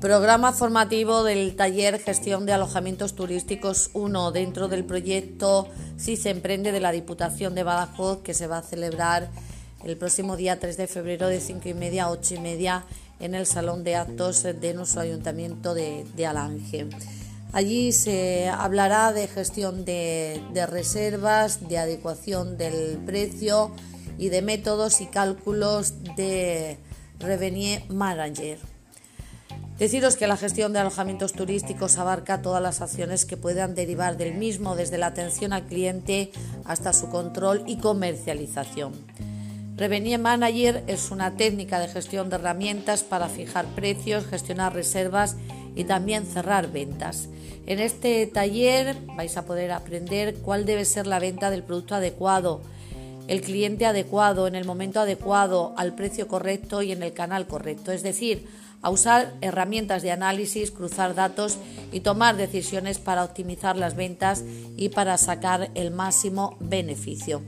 Programa formativo del taller Gestión de Alojamientos Turísticos 1 dentro del proyecto Si se emprende de la Diputación de Badajoz que se va a celebrar el próximo día 3 de febrero de 5 y media a 8 y media en el Salón de Actos de nuestro Ayuntamiento de, Alange. Allí se hablará de gestión de, de reservas, de adecuación del precio y de métodos y cálculos de Revenue Manager. Deciros que la gestión de alojamientos turísticos abarca todas las acciones que puedan derivar del mismo, desde la atención al cliente hasta su control y comercialización. Revenue Manager es una técnica de gestión de herramientas para fijar precios, gestionar reservas y también cerrar ventas. En este taller vais a poder aprender cuál debe ser la venta del producto adecuado, el cliente adecuado, en el momento adecuado, al precio correcto y en el canal correcto. Es decir, a usar herramientas de análisis, cruzar datos y tomar decisiones para optimizar las ventas y para sacar el máximo beneficio.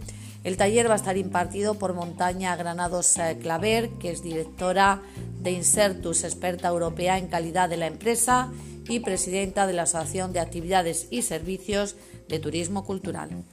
El taller va a estar impartido por Montaña Granados eh, Claver, que es directora de Insertus, experta europea en calidad de la empresa y presidenta de la Asociación de Actividades y Servicios de Turismo Cultural.